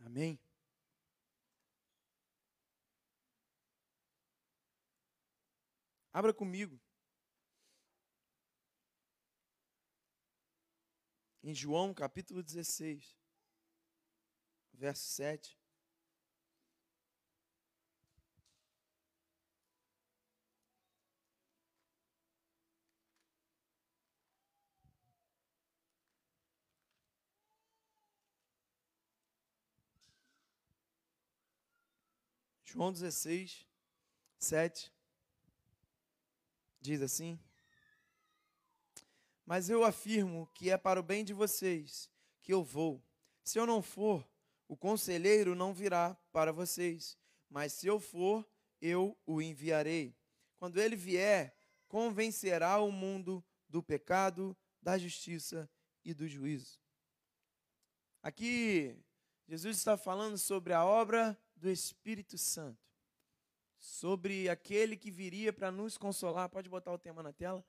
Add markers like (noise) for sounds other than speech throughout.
Amém? Abra comigo. Em João capítulo 16, verso 7. João 16, 7 diz assim: Mas eu afirmo que é para o bem de vocês que eu vou. Se eu não for, o conselheiro não virá para vocês, mas se eu for, eu o enviarei. Quando ele vier, convencerá o mundo do pecado, da justiça e do juízo. Aqui, Jesus está falando sobre a obra do Espírito Santo, sobre aquele que viria para nos consolar. Pode botar o tema na tela?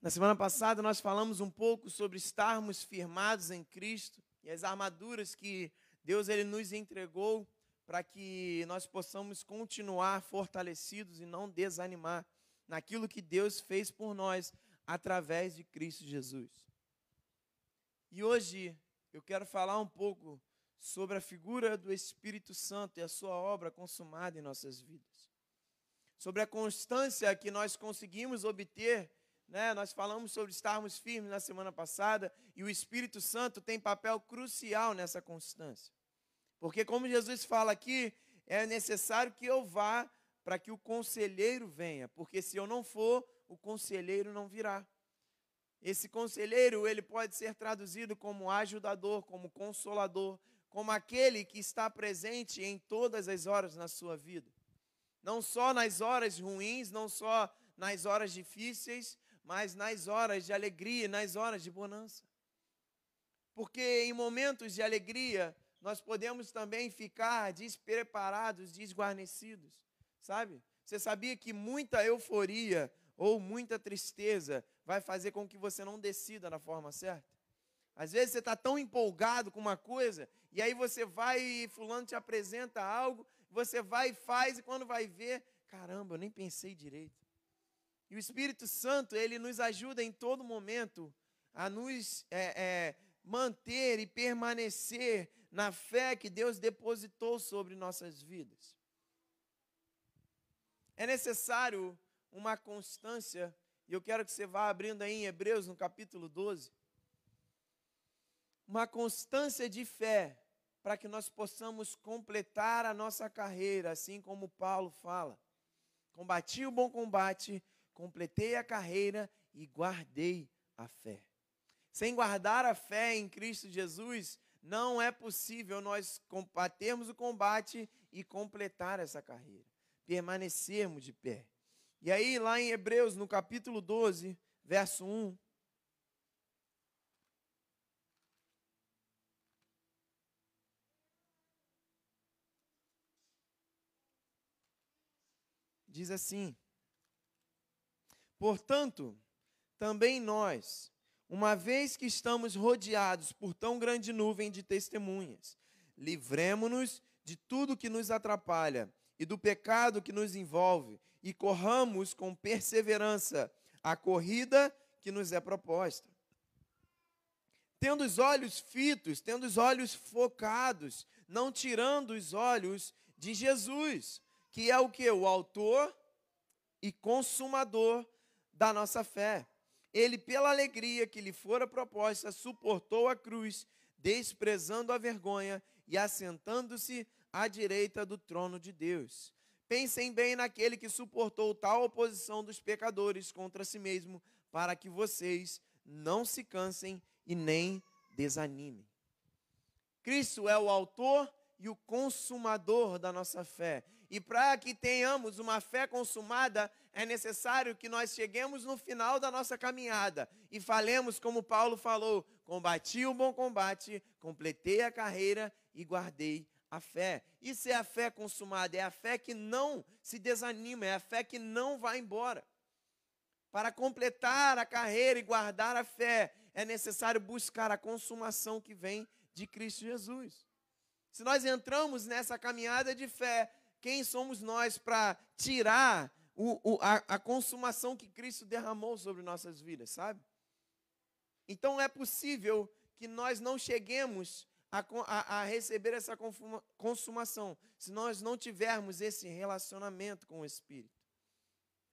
Na semana passada nós falamos um pouco sobre estarmos firmados em Cristo e as armaduras que Deus ele nos entregou para que nós possamos continuar fortalecidos e não desanimar naquilo que Deus fez por nós através de Cristo Jesus. E hoje eu quero falar um pouco sobre a figura do Espírito Santo e a sua obra consumada em nossas vidas. Sobre a constância que nós conseguimos obter, né? Nós falamos sobre estarmos firmes na semana passada e o Espírito Santo tem papel crucial nessa constância. Porque como Jesus fala aqui, é necessário que eu vá para que o conselheiro venha, porque se eu não for, o conselheiro não virá. Esse conselheiro, ele pode ser traduzido como ajudador, como consolador, como aquele que está presente em todas as horas na sua vida. Não só nas horas ruins, não só nas horas difíceis, mas nas horas de alegria, nas horas de bonança. Porque em momentos de alegria, nós podemos também ficar despreparados, desguarnecidos, sabe? Você sabia que muita euforia ou muita tristeza vai fazer com que você não decida na forma certa? Às vezes você está tão empolgado com uma coisa, e aí você vai e fulano te apresenta algo, você vai e faz, e quando vai ver, caramba, eu nem pensei direito. E o Espírito Santo, ele nos ajuda em todo momento a nos é, é, manter e permanecer na fé que Deus depositou sobre nossas vidas. É necessário uma constância, e eu quero que você vá abrindo aí em Hebreus, no capítulo 12 uma constância de fé para que nós possamos completar a nossa carreira, assim como Paulo fala. Combati o bom combate, completei a carreira e guardei a fé. Sem guardar a fé em Cristo Jesus, não é possível nós combatermos o combate e completar essa carreira, permanecermos de pé. E aí, lá em Hebreus, no capítulo 12, verso 1, diz assim: Portanto, também nós, uma vez que estamos rodeados por tão grande nuvem de testemunhas, livremo-nos de tudo que nos atrapalha e do pecado que nos envolve, e corramos com perseverança a corrida que nos é proposta. Tendo os olhos fitos, tendo os olhos focados, não tirando os olhos de Jesus, que é o que? O autor e consumador da nossa fé. Ele, pela alegria que lhe fora proposta, suportou a cruz, desprezando a vergonha e assentando-se à direita do trono de Deus. Pensem bem naquele que suportou tal oposição dos pecadores contra si mesmo, para que vocês não se cansem e nem desanimem. Cristo é o autor e o consumador da nossa fé. E para que tenhamos uma fé consumada, é necessário que nós cheguemos no final da nossa caminhada e falemos como Paulo falou: combati o bom combate, completei a carreira e guardei a fé. Isso é a fé consumada, é a fé que não se desanima, é a fé que não vai embora. Para completar a carreira e guardar a fé, é necessário buscar a consumação que vem de Cristo Jesus. Se nós entramos nessa caminhada de fé, quem somos nós para tirar o, o, a, a consumação que Cristo derramou sobre nossas vidas, sabe? Então é possível que nós não cheguemos a, a, a, receber essa consumação se nós não tivermos esse relacionamento com o Espírito,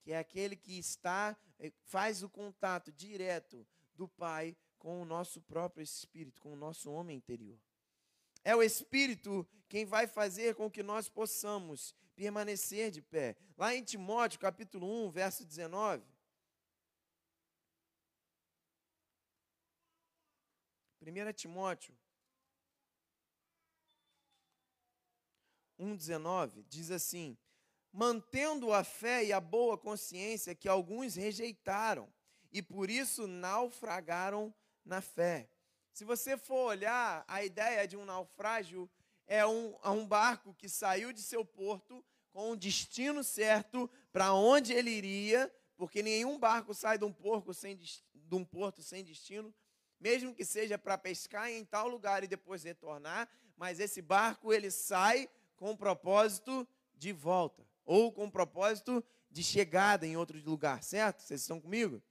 que é aquele que está, eh, faz o contato direto do Pai com o nosso próprio espírito, com o nosso homem interior. É o Espírito quem vai fazer com que nós possamos permanecer de pé. Lá em Timóteo, capítulo 1, verso 19. 1 Timóteo 1,19 diz assim: Mantendo a fé e a boa consciência que alguns rejeitaram e por isso naufragaram na fé. Se você for olhar, a ideia de um naufrágio é um, é um barco que saiu de seu porto com um destino certo para onde ele iria, porque nenhum barco sai de um, porco sem, de um porto sem destino, mesmo que seja para pescar em tal lugar e depois retornar, mas esse barco ele sai com o propósito de volta, ou com o propósito de chegada em outro lugar, certo? Vocês estão comigo?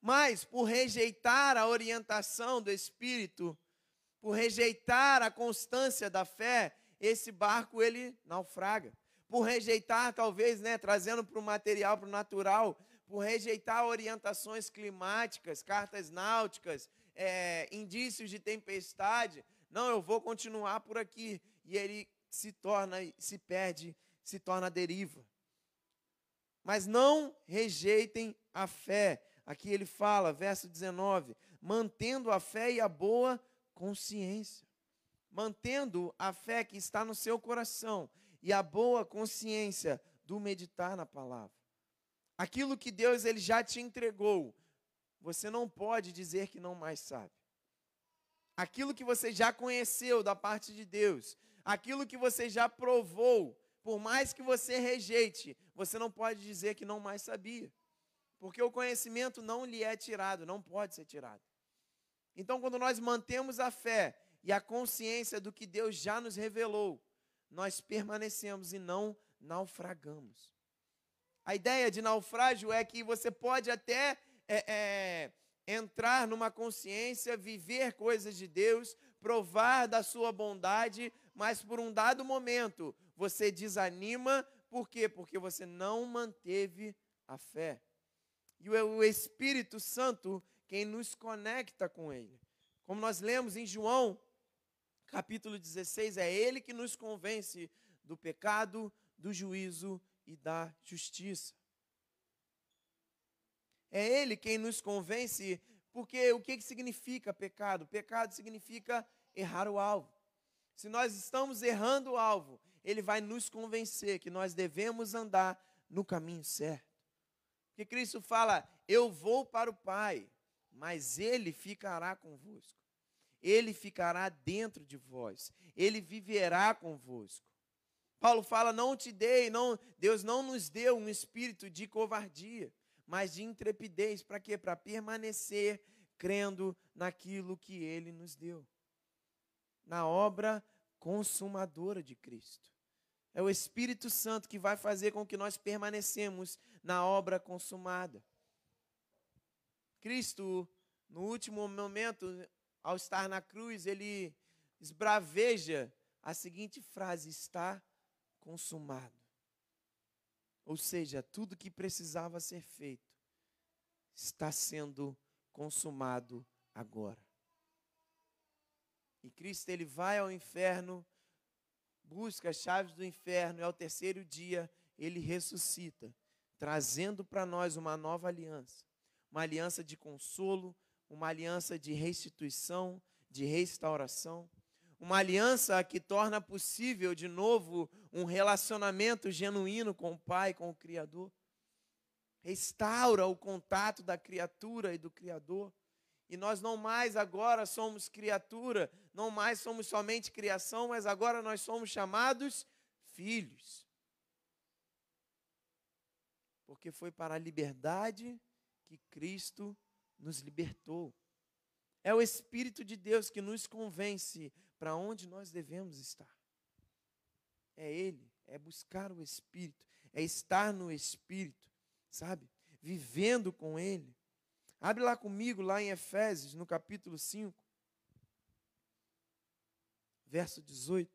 Mas por rejeitar a orientação do Espírito, por rejeitar a constância da fé, esse barco ele naufraga. Por rejeitar, talvez, né, trazendo para o material, para o natural, por rejeitar orientações climáticas, cartas náuticas, é, indícios de tempestade. Não, eu vou continuar por aqui. E ele se torna, se perde, se torna deriva. Mas não rejeitem a fé. Aqui ele fala, verso 19: mantendo a fé e a boa consciência. Mantendo a fé que está no seu coração e a boa consciência do meditar na palavra. Aquilo que Deus ele já te entregou, você não pode dizer que não mais sabe. Aquilo que você já conheceu da parte de Deus, aquilo que você já provou, por mais que você rejeite, você não pode dizer que não mais sabia. Porque o conhecimento não lhe é tirado, não pode ser tirado. Então, quando nós mantemos a fé e a consciência do que Deus já nos revelou, nós permanecemos e não naufragamos. A ideia de naufrágio é que você pode até é, é, entrar numa consciência, viver coisas de Deus, provar da sua bondade, mas por um dado momento você desanima, por quê? Porque você não manteve a fé. E o Espírito Santo, quem nos conecta com Ele. Como nós lemos em João, capítulo 16, é Ele que nos convence do pecado, do juízo e da justiça. É Ele quem nos convence, porque o que significa pecado? Pecado significa errar o alvo. Se nós estamos errando o alvo, Ele vai nos convencer que nós devemos andar no caminho certo. Que Cristo fala: Eu vou para o Pai, mas Ele ficará convosco. Ele ficará dentro de vós. Ele viverá convosco. Paulo fala: Não te dei, não, Deus não nos deu um espírito de covardia, mas de intrepidez. Para quê? Para permanecer crendo naquilo que Ele nos deu. Na obra consumadora de Cristo. É o Espírito Santo que vai fazer com que nós permanecemos na obra consumada. Cristo, no último momento, ao estar na cruz, ele esbraveja a seguinte frase: está consumado. Ou seja, tudo que precisava ser feito está sendo consumado agora. E Cristo ele vai ao inferno busca as chaves do inferno e ao terceiro dia ele ressuscita, trazendo para nós uma nova aliança, uma aliança de consolo, uma aliança de restituição, de restauração, uma aliança que torna possível de novo um relacionamento genuíno com o Pai, com o Criador. Restaura o contato da criatura e do Criador. E nós não mais agora somos criatura, não mais somos somente criação, mas agora nós somos chamados filhos. Porque foi para a liberdade que Cristo nos libertou. É o Espírito de Deus que nos convence para onde nós devemos estar. É Ele, é buscar o Espírito, é estar no Espírito, sabe? Vivendo com Ele. Abre lá comigo, lá em Efésios, no capítulo 5, verso 18.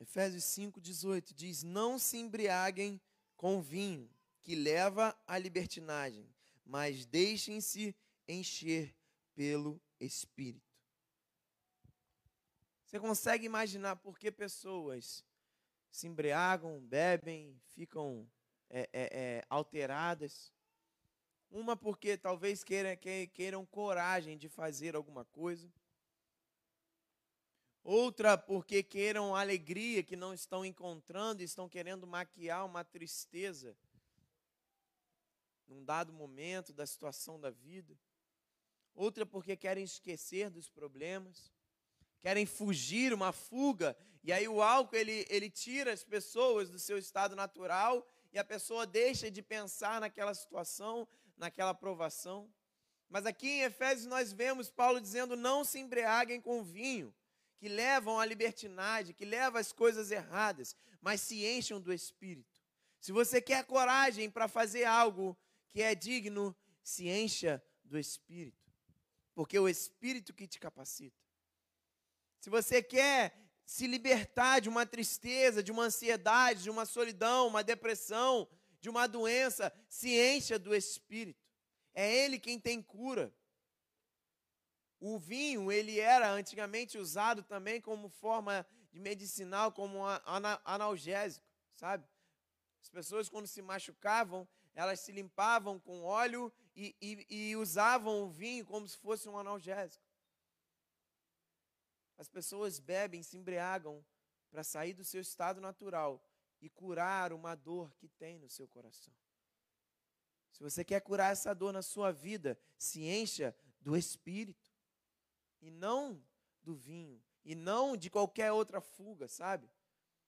Efésios 5, 18 diz: Não se embriaguem com vinho, que leva à libertinagem, mas deixem-se encher pelo Espírito. Você consegue imaginar por que pessoas se embriagam, bebem, ficam é, é, é, alteradas? Uma porque talvez queiram, queiram coragem de fazer alguma coisa outra porque queiram alegria que não estão encontrando estão querendo maquiar uma tristeza num dado momento da situação da vida. Outra porque querem esquecer dos problemas, querem fugir, uma fuga, e aí o álcool ele, ele tira as pessoas do seu estado natural e a pessoa deixa de pensar naquela situação, naquela provação. Mas aqui em Efésios nós vemos Paulo dizendo: não se embriaguem com vinho que levam à libertinagem, que levam às coisas erradas, mas se encham do Espírito. Se você quer coragem para fazer algo que é digno, se encha do Espírito, porque é o Espírito que te capacita. Se você quer se libertar de uma tristeza, de uma ansiedade, de uma solidão, uma depressão, de uma doença, se encha do Espírito. É Ele quem tem cura. O vinho, ele era antigamente usado também como forma de medicinal, como analgésico, sabe? As pessoas, quando se machucavam, elas se limpavam com óleo e, e, e usavam o vinho como se fosse um analgésico. As pessoas bebem, se embriagam para sair do seu estado natural e curar uma dor que tem no seu coração. Se você quer curar essa dor na sua vida, se encha do Espírito e não do vinho, e não de qualquer outra fuga, sabe?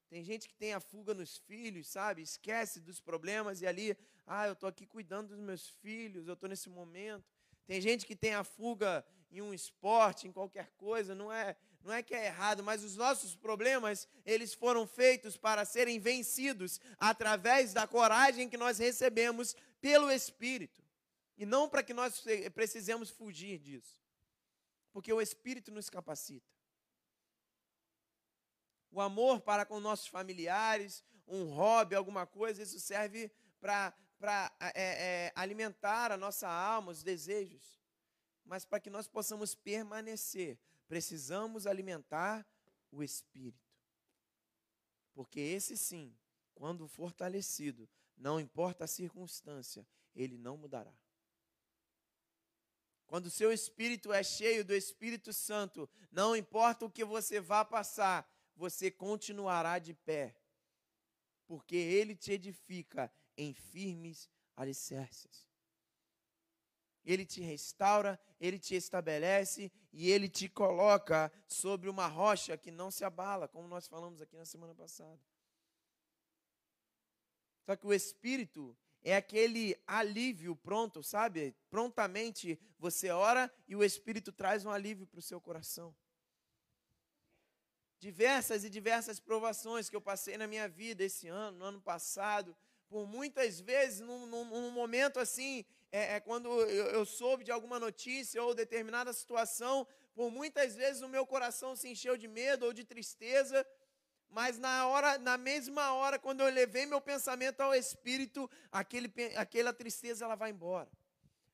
Tem gente que tem a fuga nos filhos, sabe? Esquece dos problemas e ali, ah, eu estou aqui cuidando dos meus filhos, eu estou nesse momento. Tem gente que tem a fuga em um esporte, em qualquer coisa, não é, não é que é errado, mas os nossos problemas, eles foram feitos para serem vencidos através da coragem que nós recebemos pelo Espírito, e não para que nós precisemos fugir disso porque o Espírito nos capacita. O amor para com nossos familiares, um hobby, alguma coisa, isso serve para é, é, alimentar a nossa alma, os desejos. Mas para que nós possamos permanecer, precisamos alimentar o Espírito. Porque esse sim, quando fortalecido, não importa a circunstância, ele não mudará. Quando o seu espírito é cheio do Espírito Santo, não importa o que você vá passar, você continuará de pé, porque ele te edifica em firmes alicerces. Ele te restaura, ele te estabelece e ele te coloca sobre uma rocha que não se abala, como nós falamos aqui na semana passada. Só que o Espírito, é aquele alívio pronto, sabe? Prontamente você ora e o Espírito traz um alívio para o seu coração. Diversas e diversas provações que eu passei na minha vida esse ano, no ano passado, por muitas vezes, num, num, num momento assim, é, é quando eu, eu soube de alguma notícia ou determinada situação, por muitas vezes o meu coração se encheu de medo ou de tristeza, mas na hora, na mesma hora, quando eu levei meu pensamento ao Espírito, aquele, aquela tristeza ela vai embora.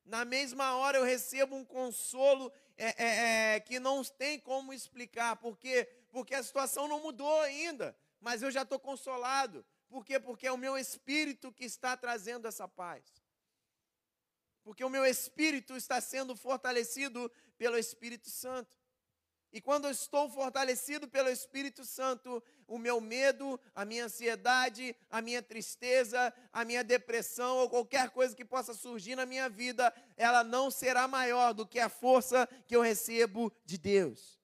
Na mesma hora eu recebo um consolo é, é, é, que não tem como explicar, porque porque a situação não mudou ainda, mas eu já estou consolado. Por quê? Porque é o meu espírito que está trazendo essa paz. Porque o meu espírito está sendo fortalecido pelo Espírito Santo. E quando eu estou fortalecido pelo Espírito Santo, o meu medo, a minha ansiedade, a minha tristeza, a minha depressão ou qualquer coisa que possa surgir na minha vida, ela não será maior do que a força que eu recebo de Deus.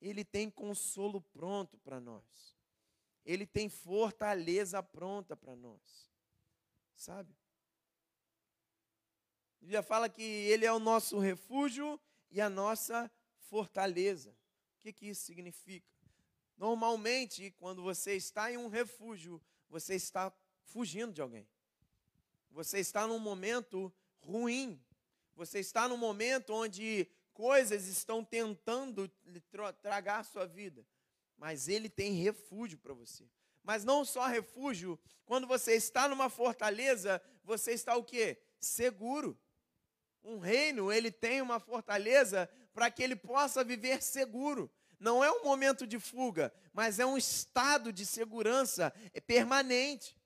Ele tem consolo pronto para nós. Ele tem fortaleza pronta para nós. Sabe? A Bíblia fala que ele é o nosso refúgio e a nossa fortaleza. O que, que isso significa? Normalmente, quando você está em um refúgio, você está fugindo de alguém. Você está num momento ruim. Você está num momento onde coisas estão tentando tragar sua vida. Mas ele tem refúgio para você. Mas não só refúgio, quando você está numa fortaleza, você está o quê? Seguro. Um reino, ele tem uma fortaleza para que ele possa viver seguro. Não é um momento de fuga, mas é um estado de segurança permanente.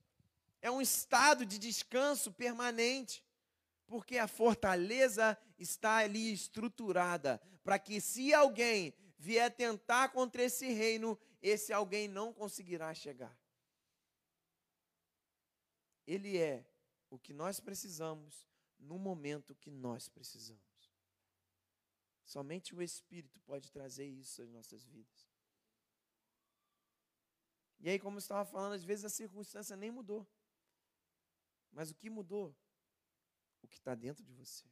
É um estado de descanso permanente. Porque a fortaleza está ali estruturada para que, se alguém vier tentar contra esse reino, esse alguém não conseguirá chegar. Ele é o que nós precisamos no momento que nós precisamos. Somente o Espírito pode trazer isso às nossas vidas. E aí, como eu estava falando, às vezes a circunstância nem mudou. Mas o que mudou? O que está dentro de você.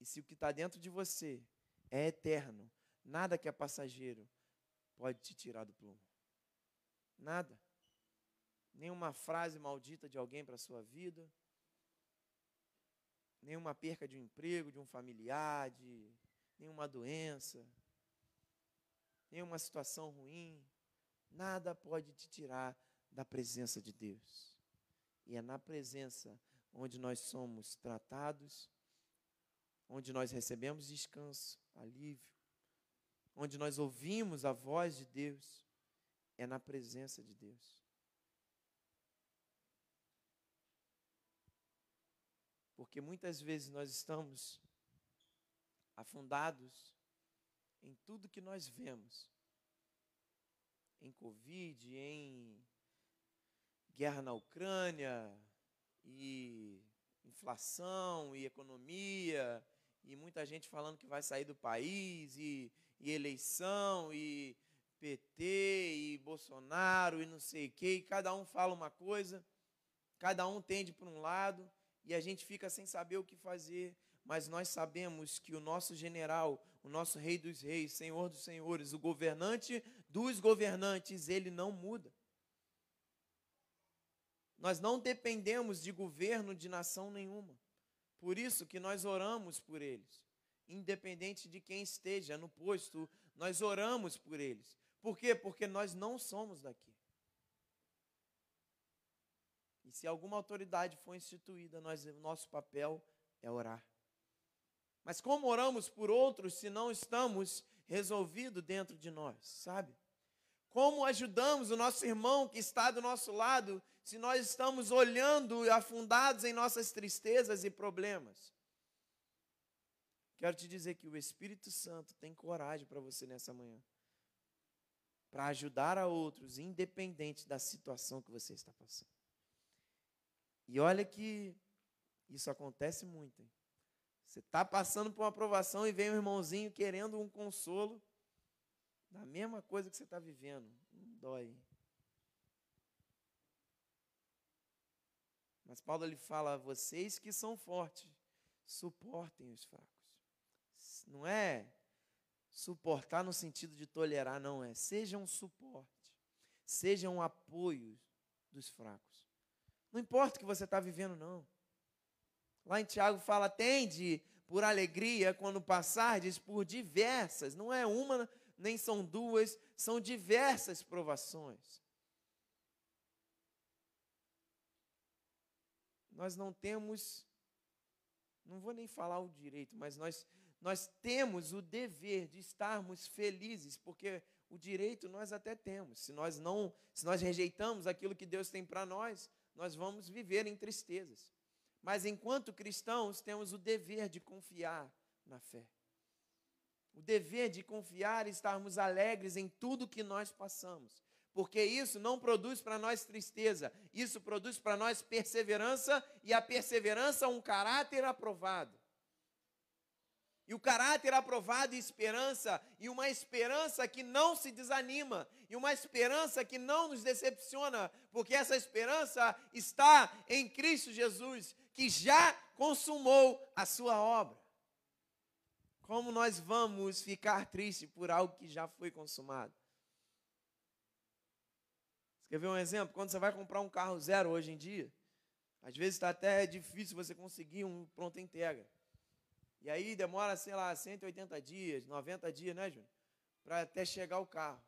E se o que está dentro de você é eterno, nada que é passageiro pode te tirar do plumo. Nada. Nenhuma frase maldita de alguém para a sua vida, nenhuma perca de um emprego, de um familiar, de nenhuma doença, nenhuma situação ruim, nada pode te tirar da presença de Deus. E é na presença onde nós somos tratados, onde nós recebemos descanso, alívio, onde nós ouvimos a voz de Deus, é na presença de Deus. Porque muitas vezes nós estamos afundados em tudo que nós vemos. Em Covid, em guerra na Ucrânia, e inflação, e economia, e muita gente falando que vai sair do país, e, e eleição, e PT, e Bolsonaro, e não sei o quê, e cada um fala uma coisa, cada um tende para um lado, e a gente fica sem saber o que fazer, mas nós sabemos que o nosso general, o nosso rei dos reis, senhor dos senhores, o governante dos governantes, ele não muda. Nós não dependemos de governo de nação nenhuma. Por isso que nós oramos por eles. Independente de quem esteja no posto, nós oramos por eles. Por quê? Porque nós não somos daqui. E se alguma autoridade for instituída, nós, nosso papel é orar. Mas como oramos por outros se não estamos resolvidos dentro de nós, sabe? Como ajudamos o nosso irmão que está do nosso lado se nós estamos olhando afundados em nossas tristezas e problemas? Quero te dizer que o Espírito Santo tem coragem para você nessa manhã. Para ajudar a outros, independente da situação que você está passando. E olha que isso acontece muito. Hein? Você está passando por uma aprovação e vem um irmãozinho querendo um consolo da mesma coisa que você está vivendo. Não dói. Mas Paulo ele fala: vocês que são fortes, suportem os fracos. Não é suportar no sentido de tolerar, não é. Seja um suporte, seja um apoio dos fracos. Não importa o que você está vivendo, não. Lá em Tiago fala: tende por alegria quando passardes por diversas, não é uma, nem são duas, são diversas provações. Nós não temos, não vou nem falar o direito, mas nós, nós temos o dever de estarmos felizes, porque o direito nós até temos. Se nós não, se nós rejeitamos aquilo que Deus tem para nós, nós vamos viver em tristezas. Mas enquanto cristãos, temos o dever de confiar na fé. o dever de confiar e estarmos alegres em tudo que nós passamos. Porque isso não produz para nós tristeza, isso produz para nós perseverança e a perseverança um caráter aprovado. E o caráter aprovado e esperança, e uma esperança que não se desanima, e uma esperança que não nos decepciona, porque essa esperança está em Cristo Jesus, que já consumou a sua obra. Como nós vamos ficar tristes por algo que já foi consumado? Quer ver um exemplo? Quando você vai comprar um carro zero hoje em dia, às vezes está até difícil você conseguir um pronto integra. E aí demora, sei lá, 180 dias, 90 dias, né, Júnior? Para até chegar o carro.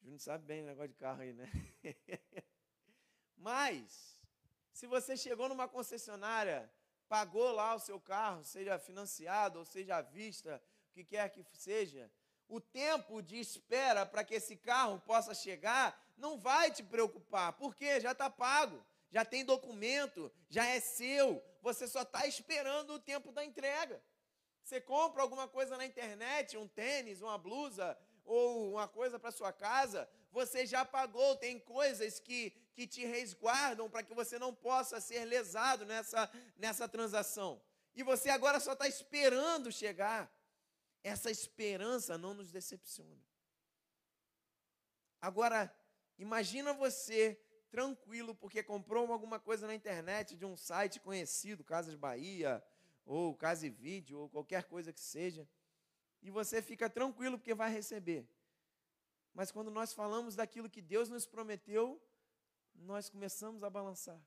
Júnior sabe bem o negócio de carro aí, né? (laughs) Mas, se você chegou numa concessionária, pagou lá o seu carro, seja financiado ou seja à vista, o que quer que seja, o tempo de espera para que esse carro possa chegar não vai te preocupar, porque já está pago já tem documento, já é seu, você só está esperando o tempo da entrega. Você compra alguma coisa na internet, um tênis, uma blusa ou uma coisa para sua casa, você já pagou, tem coisas que, que te resguardam para que você não possa ser lesado nessa, nessa transação. E você agora só está esperando chegar. Essa esperança não nos decepciona. Agora, imagina você tranquilo porque comprou alguma coisa na internet de um site conhecido, Casas Bahia, ou Casa e Vídeo, ou qualquer coisa que seja, e você fica tranquilo porque vai receber. Mas quando nós falamos daquilo que Deus nos prometeu, nós começamos a balançar.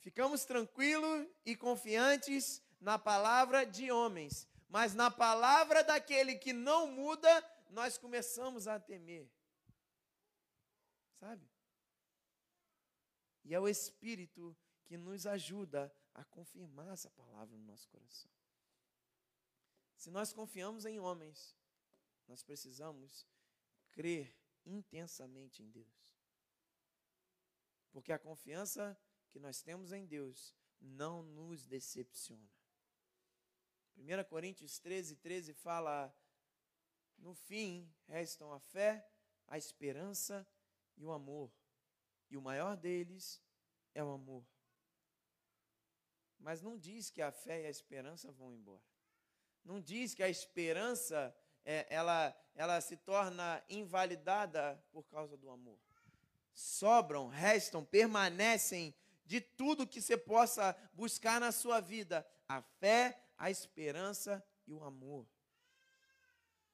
Ficamos tranquilos e confiantes na palavra de homens, mas na palavra daquele que não muda, nós começamos a temer sabe? E é o Espírito que nos ajuda a confirmar essa palavra no nosso coração. Se nós confiamos em homens, nós precisamos crer intensamente em Deus. Porque a confiança que nós temos em Deus não nos decepciona. 1 Coríntios 13, 13 fala: No fim restam a fé, a esperança e o amor. E o maior deles é o amor. Mas não diz que a fé e a esperança vão embora. Não diz que a esperança é, ela, ela se torna invalidada por causa do amor. Sobram, restam, permanecem de tudo que você possa buscar na sua vida: a fé, a esperança e o amor.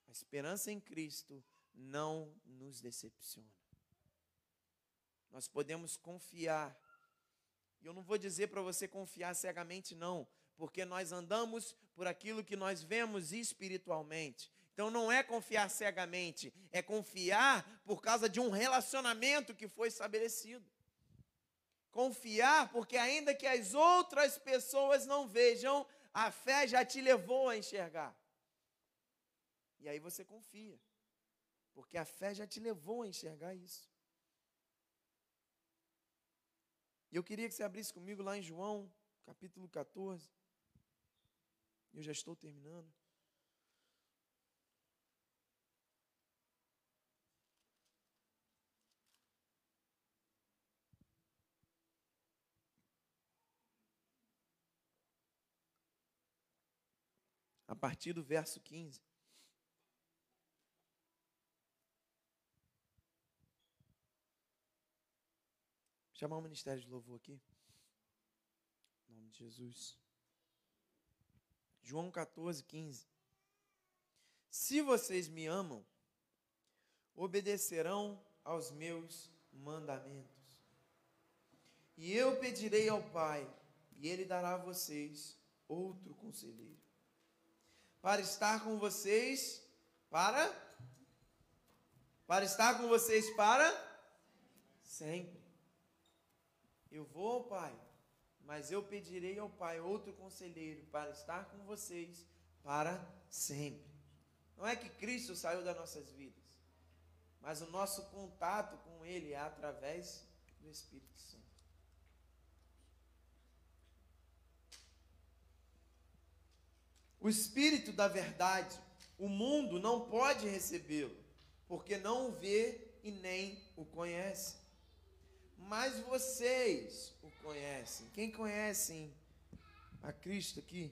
A esperança em Cristo não nos decepciona. Nós podemos confiar. E eu não vou dizer para você confiar cegamente, não, porque nós andamos por aquilo que nós vemos espiritualmente. Então não é confiar cegamente, é confiar por causa de um relacionamento que foi estabelecido. Confiar porque, ainda que as outras pessoas não vejam, a fé já te levou a enxergar. E aí você confia, porque a fé já te levou a enxergar isso. E eu queria que você abrisse comigo lá em João, capítulo 14. Eu já estou terminando. A partir do verso 15. Chamar o ministério de louvor aqui. Em nome de Jesus. João 14, 15. Se vocês me amam, obedecerão aos meus mandamentos. E eu pedirei ao Pai, e Ele dará a vocês outro conselheiro, para estar com vocês, para para estar com vocês para sempre. Eu vou Pai, mas eu pedirei ao Pai outro conselheiro para estar com vocês para sempre. Não é que Cristo saiu das nossas vidas, mas o nosso contato com Ele é através do Espírito Santo. O Espírito da verdade, o mundo não pode recebê-lo, porque não o vê e nem o conhece. Mas vocês o conhecem. Quem conhece a Cristo aqui?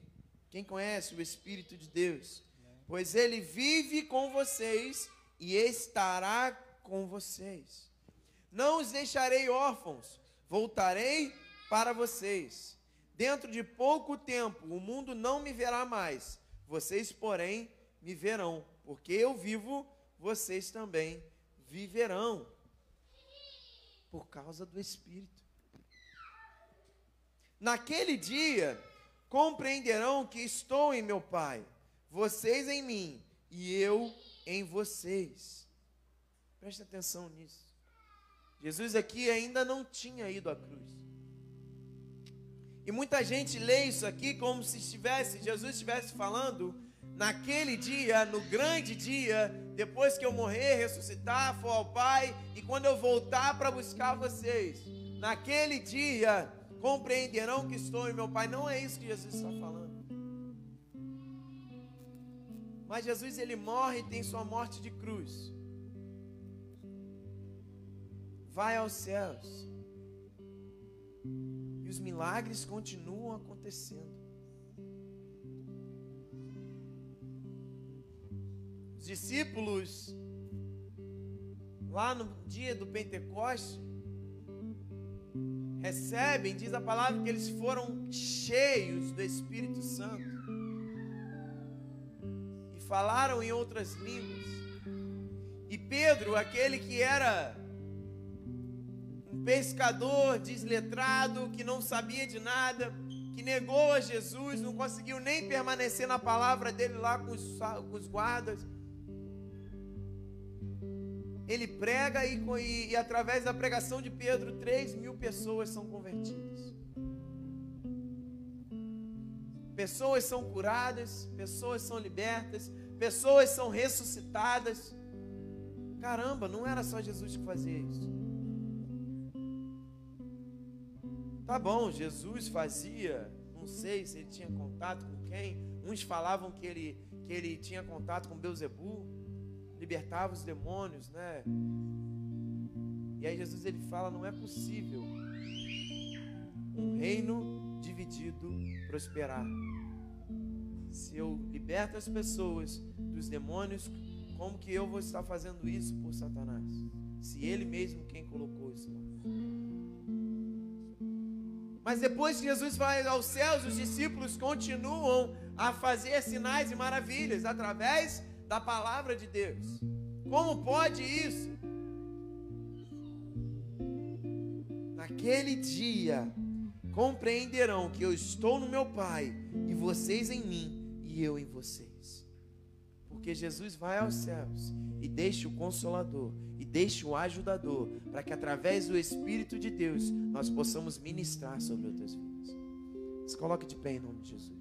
Quem conhece o Espírito de Deus? Pois ele vive com vocês e estará com vocês. Não os deixarei órfãos, voltarei para vocês. Dentro de pouco tempo o mundo não me verá mais, vocês, porém, me verão, porque eu vivo, vocês também viverão. Por causa do Espírito. Naquele dia, compreenderão que estou em meu Pai, vocês em mim e eu em vocês. Preste atenção nisso. Jesus aqui ainda não tinha ido à cruz. E muita gente lê isso aqui como se estivesse, Jesus estivesse falando naquele dia, no grande dia, depois que eu morrer, ressuscitar, for ao Pai, e quando eu voltar para buscar vocês, naquele dia compreenderão que estou em meu Pai. Não é isso que Jesus está falando. Mas Jesus ele morre e tem sua morte de cruz. Vai aos céus e os milagres continuam acontecendo. Os discípulos, lá no dia do Pentecoste, recebem, diz a palavra, que eles foram cheios do Espírito Santo e falaram em outras línguas. E Pedro, aquele que era pescador desletrado, que não sabia de nada, que negou a Jesus, não conseguiu nem permanecer na palavra dele lá com os, com os guardas. Ele prega e, e, e, através da pregação de Pedro, 3 mil pessoas são convertidas. Pessoas são curadas, pessoas são libertas, pessoas são ressuscitadas. Caramba, não era só Jesus que fazia isso. Tá bom, Jesus fazia, não sei se ele tinha contato com quem. Uns falavam que ele, que ele tinha contato com Beuzebu, libertava os demônios, né? E aí Jesus ele fala, não é possível um reino dividido prosperar. Se eu liberto as pessoas dos demônios, como que eu vou estar fazendo isso por Satanás? Se ele mesmo quem colocou isso lá. Mas depois que Jesus vai aos céus, os discípulos continuam a fazer sinais e maravilhas através da palavra de Deus. Como pode isso? Naquele dia compreenderão que eu estou no meu Pai e vocês em mim e eu em vocês. Porque Jesus vai aos céus e deixa o consolador e deixe o ajudador, para que através do Espírito de Deus nós possamos ministrar sobre outras vidas. Se coloque de pé em nome de Jesus.